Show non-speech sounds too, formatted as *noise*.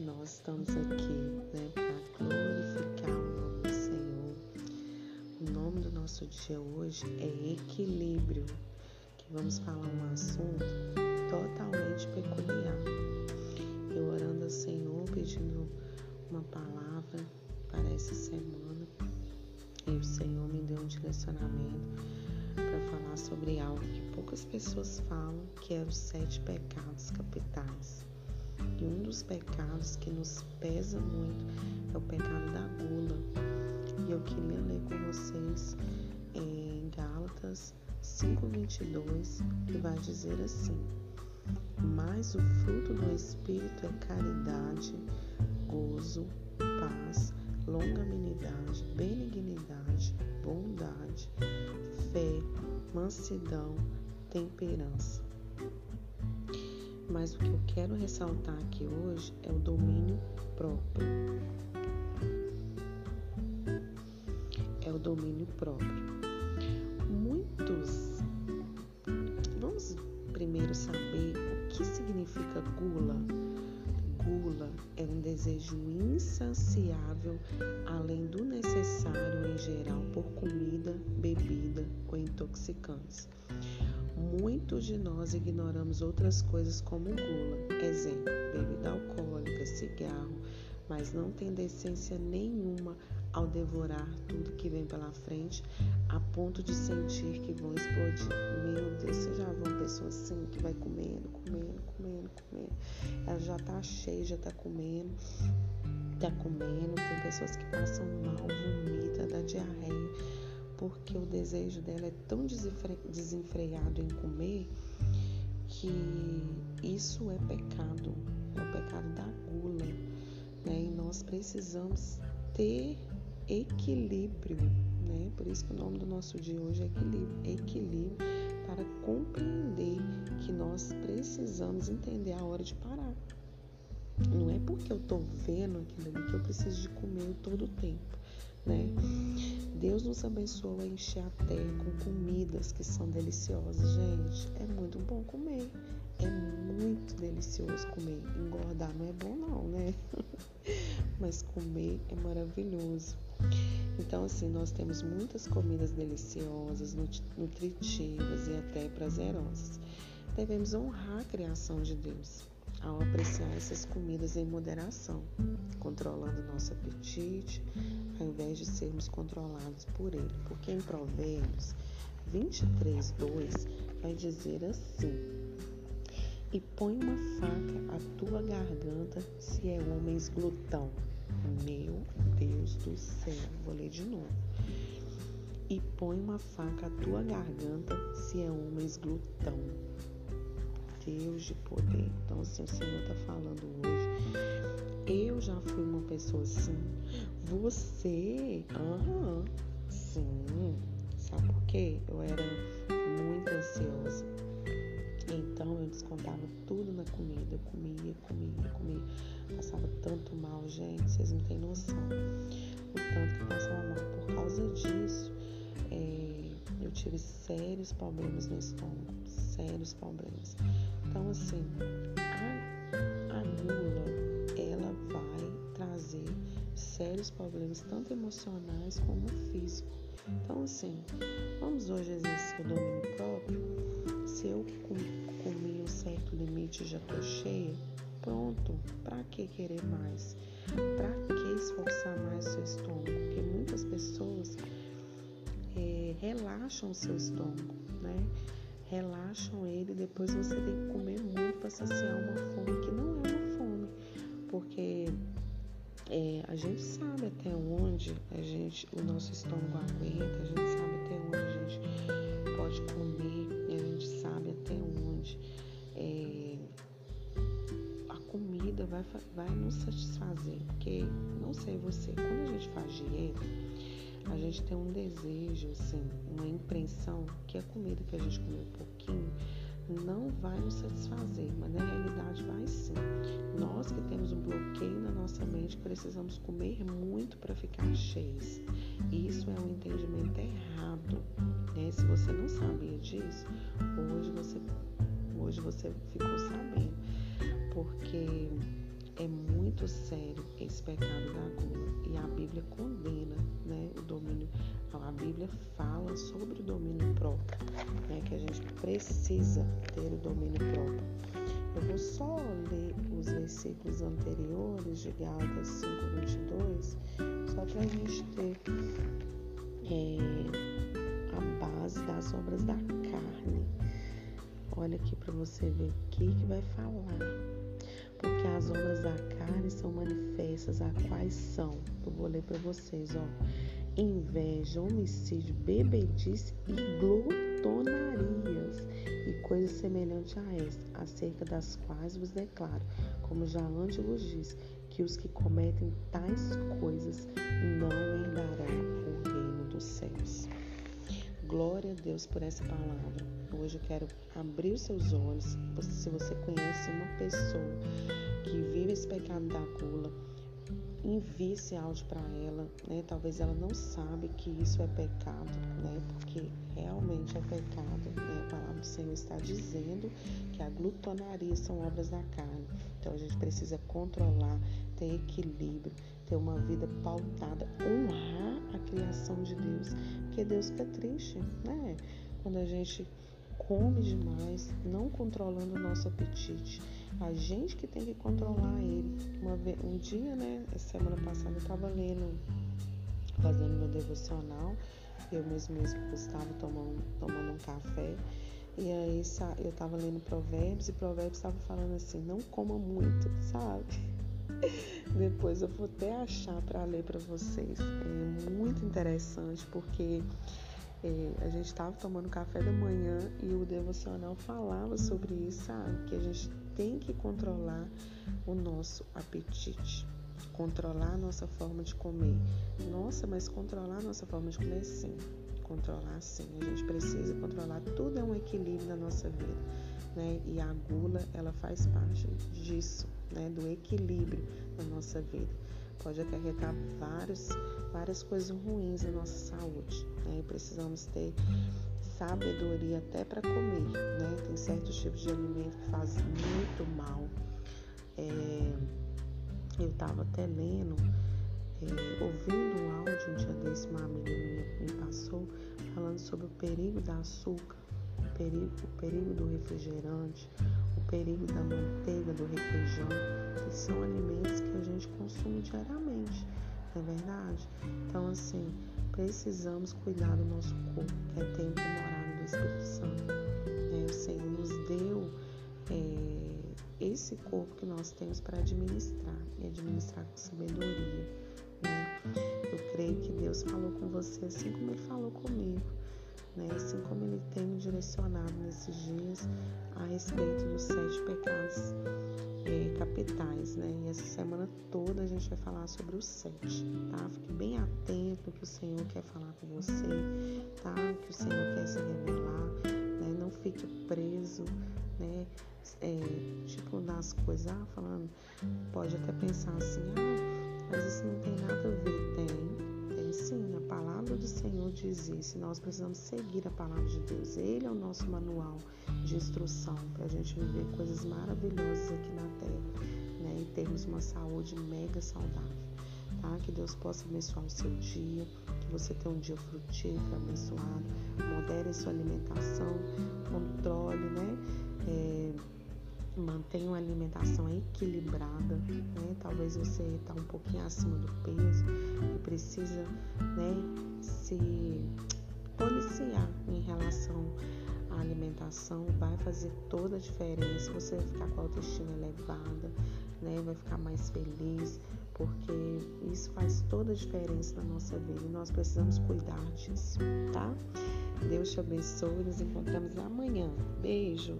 Nós estamos aqui né, para glorificar o nome do Senhor. O nome do nosso dia hoje é equilíbrio, que vamos falar um assunto totalmente peculiar. Eu orando ao Senhor, pedindo uma palavra para essa semana. E o Senhor me deu um direcionamento para falar sobre algo que poucas pessoas falam, que é os sete pecados capitais. E um dos pecados que nos pesa muito é o pecado da gula. E eu queria ler com vocês em Gálatas 5:22, que vai dizer assim: Mas o fruto do espírito é caridade, gozo, paz, longanimidade, benignidade, bondade, fé, mansidão, temperança. Mas o que eu quero ressaltar aqui hoje é o domínio próprio. É o domínio próprio. Muitos. Vamos primeiro saber o que significa gula. Gula é um desejo insaciável além do necessário em geral por comida, bebida ou intoxicantes. Muitos de nós ignoramos outras coisas como gula, exemplo, bebida alcoólica, cigarro, mas não tem decência nenhuma ao devorar tudo que vem pela frente, a ponto de sentir que vão explodir. Meu Deus, você já viu uma pessoa assim que vai comendo, comendo, comendo, comendo. Ela já tá cheia, já tá comendo, tá comendo. Tem pessoas que passam mal, vomita, dá diarreia, porque o desejo dela é tão desenfreado em comer que isso é pecado, é o pecado da gula. Né? E nós precisamos ter equilíbrio, né? Por isso que o nome do nosso dia hoje é equilíbrio, equilíbrio para compreender que nós precisamos entender a hora de parar. Não é porque eu estou vendo aquilo ali que eu preciso de comer todo o tempo, né? Deus nos abençoou a encher a terra com comidas que são deliciosas, gente. É muito bom comer. É muito delicioso comer. Engordar não é bom não, né? *laughs* Mas comer é maravilhoso. Então, assim, nós temos muitas comidas deliciosas, nutritivas e até prazerosas. Devemos honrar a criação de Deus ao apreciar essas comidas em moderação, controlando nosso apetite, ao invés de sermos controlados por ele. Porque em Provérbios 23, 2 vai dizer assim: E põe uma faca à tua garganta se é homens glutão meu Deus do céu, vou ler de novo. E põe uma faca à tua garganta se é homens glutão. Deus de poder. Então, assim, o Senhor está falando hoje. Eu já fui uma pessoa assim. Você? Aham. Sim. Sabe por quê? Eu era muito ansiosa. Então eu descontava tudo na comida. Eu comia, comia, comia. Passava tanto mal, gente, vocês não têm noção. O tanto que passava mal. Por causa disso, é, eu tive sérios problemas no estômago. Sérios problemas. Então, assim, a, a gula, ela vai trazer sérios problemas, tanto emocionais como físicos. Então, assim, vamos hoje exercer o domínio próprio. Se eu comi um certo limite já tô cheia, pronto. Para que querer mais? Para que esforçar mais seu estômago? Porque muitas pessoas é, relaxam o seu estômago, né? Relaxam ele, depois você tem que comer muito para saciar uma fome que não é uma fome, porque é, a gente sabe até onde a gente, o nosso estômago aguenta, a gente sabe até onde a gente pode comer, e a gente sabe até onde é, a comida vai, vai nos satisfazer. Porque, não sei você, quando a gente faz dieta, a gente tem um desejo, assim, uma impressão que a comida que a gente comeu um pouquinho não vai nos satisfazer, mas na realidade vai sim. Nós que temos um bloqueio na nossa mente precisamos comer muito para ficar cheios. Isso é um entendimento errado. Né? Se você não sabia disso, hoje você, hoje você ficou sabendo, porque é muito sério esse pecado da gula e a Bíblia condena né, o domínio. A Bíblia fala sobre o domínio próprio, né, que a gente precisa ter o domínio próprio. Eu vou só ler os versículos anteriores de Gálatas 5:22, só para a gente ter é, a base das obras da carne. Olha aqui para você ver o que, que vai falar porque as obras da carne são manifestas, a quais são, eu vou ler para vocês, ó, inveja, homicídio, bebedice e glutonarias. E coisas semelhantes a esta, acerca das quais vos declaro, como já antes vos disse, que os que cometem tais coisas não Deus por essa palavra. Hoje eu quero abrir os seus olhos. Se você conhece uma pessoa que vive esse pecado da gula, envie esse áudio para ela, né? Talvez ela não sabe que isso é pecado, né? Porque realmente é pecado, né? A palavra do Senhor está dizendo que a glutonaria são obras da carne. Então a gente precisa controlar, ter equilíbrio, ter uma vida pautada, honrar a criação de Deus, porque Deus fica triste, né? Quando a gente come demais, não controlando o nosso apetite. A gente que tem que controlar ele. Vez, um dia, né, semana passada eu estava lendo, fazendo meu devocional, eu mesmo mesmo estava tomando, tomando um café. E aí eu estava lendo provérbios e provérbios estava falando assim, não coma muito, sabe? *laughs* Depois eu vou até achar para ler para vocês. É muito interessante porque é, a gente estava tomando café da manhã e o devocional falava sobre isso, sabe? Que a gente tem que controlar o nosso apetite, controlar a nossa forma de comer. Nossa, mas controlar a nossa forma de comer, sim. Controlar, sim. A gente precisa controlar. Tudo é um equilíbrio na nossa vida, né? E a gula, ela faz parte disso né, do equilíbrio na nossa vida. Pode acarretar vários, várias coisas ruins na nossa saúde. Né? E precisamos ter sabedoria até para comer. Né? Tem certos tipos de alimento que fazem muito mal. É, eu estava até lendo, é, ouvindo um áudio um dia desse, uma amiga minha me passou, falando sobre o perigo da açúcar, o perigo, o perigo do refrigerante, perigo da manteiga, do requeijão, que são alimentos que a gente consome diariamente, não é verdade? Então, assim, precisamos cuidar do nosso corpo, que é tempo morado do Espírito Santo. É, o Senhor nos deu é, esse corpo que nós temos para administrar e administrar com sabedoria. Né? Eu creio que Deus falou com você assim como Ele falou comigo né? assim como ele tem direcionado nesses dias a respeito dos sete pecados é, capitais. Né? E essa semana toda a gente vai falar sobre os sete. Tá? Fique bem atento que o Senhor quer falar com você, tá? que o Senhor quer se revelar. Né? Não fique preso. Né? É, tipo nas coisas, ah, falando, pode até pensar assim, ah, mas isso não tem nada a ver, tem, palavra do Senhor diz isso. Nós precisamos seguir a palavra de Deus. Ele é o nosso manual de instrução para a gente viver coisas maravilhosas aqui na terra né? e termos uma saúde mega saudável. Tá? Que Deus possa abençoar o seu dia, que você tenha um dia frutífero, abençoado. Modere a sua alimentação, controle, né? É, mantenha uma alimentação equilibrada, né? Talvez você está um pouquinho acima do peso e precisa, né, se policiar em relação à alimentação, vai fazer toda a diferença. Você vai ficar com a autoestima elevada, né? Vai ficar mais feliz, porque isso faz toda a diferença na nossa vida e nós precisamos cuidar disso, tá? Deus te abençoe, nos encontramos amanhã. Beijo!